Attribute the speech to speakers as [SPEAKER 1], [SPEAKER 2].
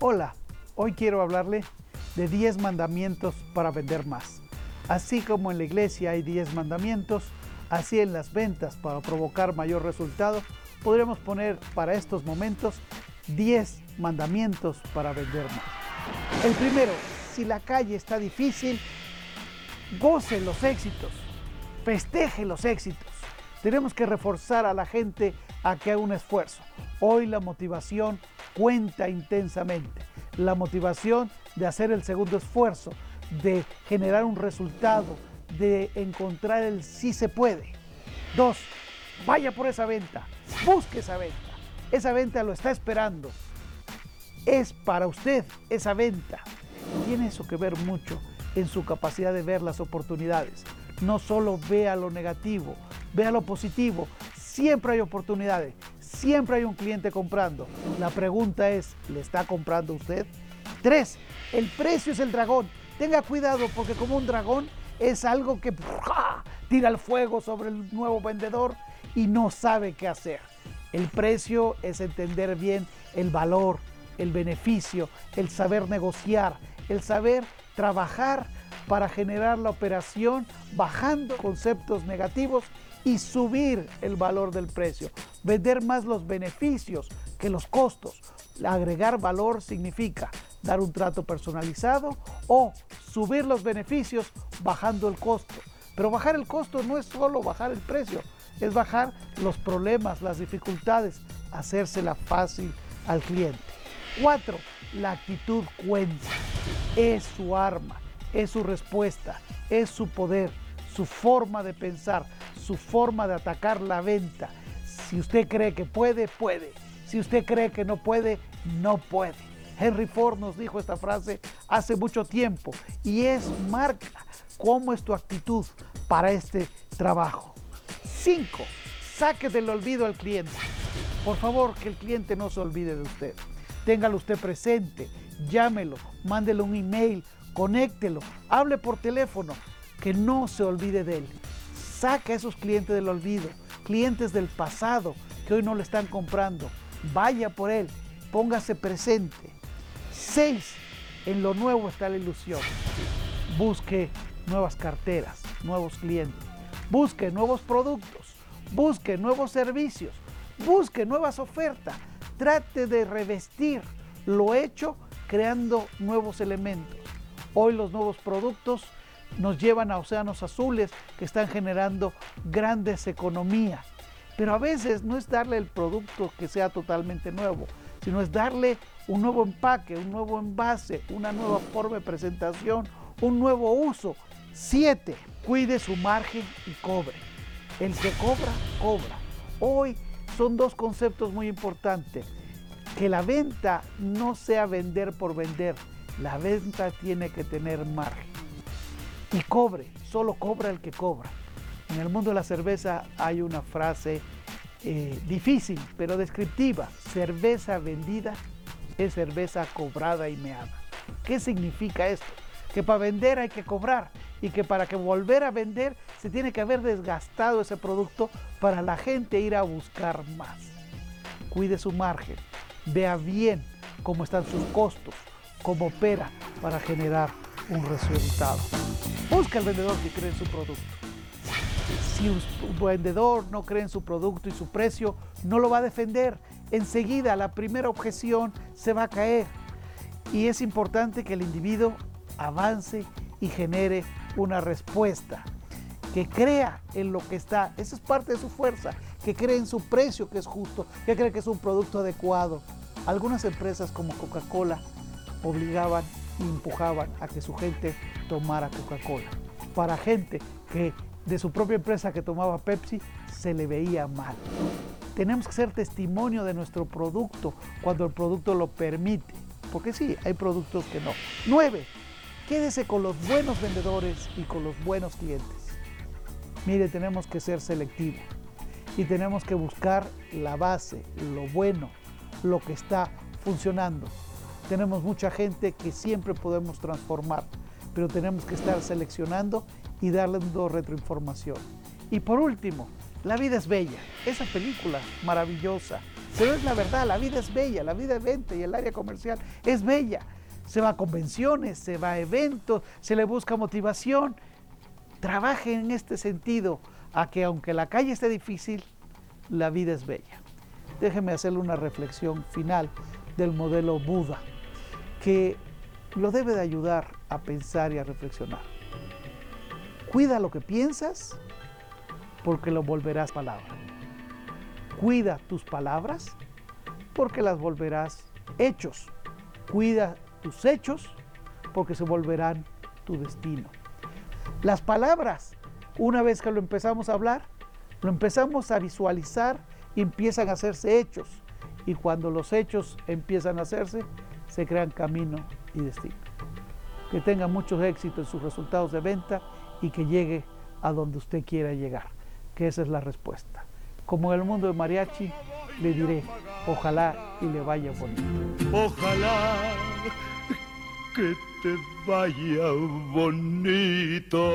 [SPEAKER 1] Hola, hoy quiero hablarle de 10 mandamientos para vender más. Así como en la iglesia hay 10 mandamientos, así en las ventas para provocar mayor resultado, podríamos poner para estos momentos 10 mandamientos para vender más. El primero, si la calle está difícil, goce los éxitos, festeje los éxitos. Tenemos que reforzar a la gente a que haga un esfuerzo. Hoy la motivación cuenta intensamente. La motivación de hacer el segundo esfuerzo, de generar un resultado, de encontrar el sí se puede. Dos, vaya por esa venta, busque esa venta. Esa venta lo está esperando. Es para usted esa venta. Tiene eso que ver mucho en su capacidad de ver las oportunidades. No solo vea lo negativo, vea lo positivo. Siempre hay oportunidades, siempre hay un cliente comprando. La pregunta es, ¿le está comprando usted? Tres, el precio es el dragón. Tenga cuidado porque como un dragón es algo que tira el fuego sobre el nuevo vendedor y no sabe qué hacer. El precio es entender bien el valor, el beneficio, el saber negociar, el saber trabajar para generar la operación bajando conceptos negativos y subir el valor del precio. Vender más los beneficios que los costos. Agregar valor significa dar un trato personalizado o subir los beneficios bajando el costo. Pero bajar el costo no es solo bajar el precio, es bajar los problemas, las dificultades, hacérsela fácil al cliente. Cuatro, la actitud cuenta. Es su arma, es su respuesta, es su poder, su forma de pensar, su forma de atacar la venta. Si usted cree que puede, puede. Si usted cree que no puede, no puede. Henry Ford nos dijo esta frase hace mucho tiempo y es marca cómo es tu actitud para este trabajo. 5. Saque del olvido al cliente. Por favor, que el cliente no se olvide de usted. Téngalo usted presente, llámelo, mándele un email, conéctelo, hable por teléfono, que no se olvide de él. Saca a esos clientes del olvido, clientes del pasado que hoy no le están comprando. Vaya por él, póngase presente. Seis, en lo nuevo está la ilusión. Busque nuevas carteras, nuevos clientes. Busque nuevos productos. Busque nuevos servicios. Busque nuevas ofertas. Trate de revestir lo hecho creando nuevos elementos. Hoy los nuevos productos nos llevan a océanos azules que están generando grandes economías. Pero a veces no es darle el producto que sea totalmente nuevo, sino es darle un nuevo empaque, un nuevo envase, una nueva forma de presentación, un nuevo uso. Siete, cuide su margen y cobre. El que cobra, cobra. Hoy son dos conceptos muy importantes. Que la venta no sea vender por vender. La venta tiene que tener margen y cobre, solo cobra el que cobra. En el mundo de la cerveza hay una frase eh, difícil pero descriptiva, cerveza vendida es cerveza cobrada y meada. ¿Qué significa esto? Que para vender hay que cobrar y que para que volver a vender se tiene que haber desgastado ese producto para la gente ir a buscar más. Cuide su margen, vea bien cómo están sus costos, cómo opera para generar un resultado. Busca el vendedor que cree en su producto. Si un vendedor no cree en su producto y su precio, no lo va a defender. Enseguida la primera objeción se va a caer. Y es importante que el individuo avance y genere una respuesta. Que crea en lo que está. Esa es parte de su fuerza. Que cree en su precio que es justo. Que cree que es un producto adecuado. Algunas empresas como Coca-Cola obligaban e empujaban a que su gente tomara Coca-Cola. Para gente que de su propia empresa que tomaba Pepsi se le veía mal. Tenemos que ser testimonio de nuestro producto cuando el producto lo permite. Porque sí, hay productos que no. 9. Quédese con los buenos vendedores y con los buenos clientes. Mire, tenemos que ser selectivos y tenemos que buscar la base, lo bueno, lo que está funcionando. Tenemos mucha gente que siempre podemos transformar, pero tenemos que estar seleccionando y dando retroinformación. Y por último, La vida es bella, esa película maravillosa Pero es la verdad, la vida es bella, la vida de venta y el área comercial es bella. Se va a convenciones, se va a eventos, se le busca motivación. Trabaje en este sentido, a que aunque la calle esté difícil, la vida es bella. Déjeme hacerle una reflexión final del modelo Buda, que lo debe de ayudar a pensar y a reflexionar. Cuida lo que piensas porque lo volverás palabra. Cuida tus palabras porque las volverás hechos. Cuida tus hechos porque se volverán tu destino. Las palabras, una vez que lo empezamos a hablar, lo empezamos a visualizar empiezan a hacerse hechos. Y cuando los hechos empiezan a hacerse, se crean camino y destino. Que tenga mucho éxito en sus resultados de venta y que llegue a donde usted quiera llegar, que esa es la respuesta. Como en el mundo de mariachi, le diré, ojalá y le vaya bonito.
[SPEAKER 2] Ojalá que te vaya bonito.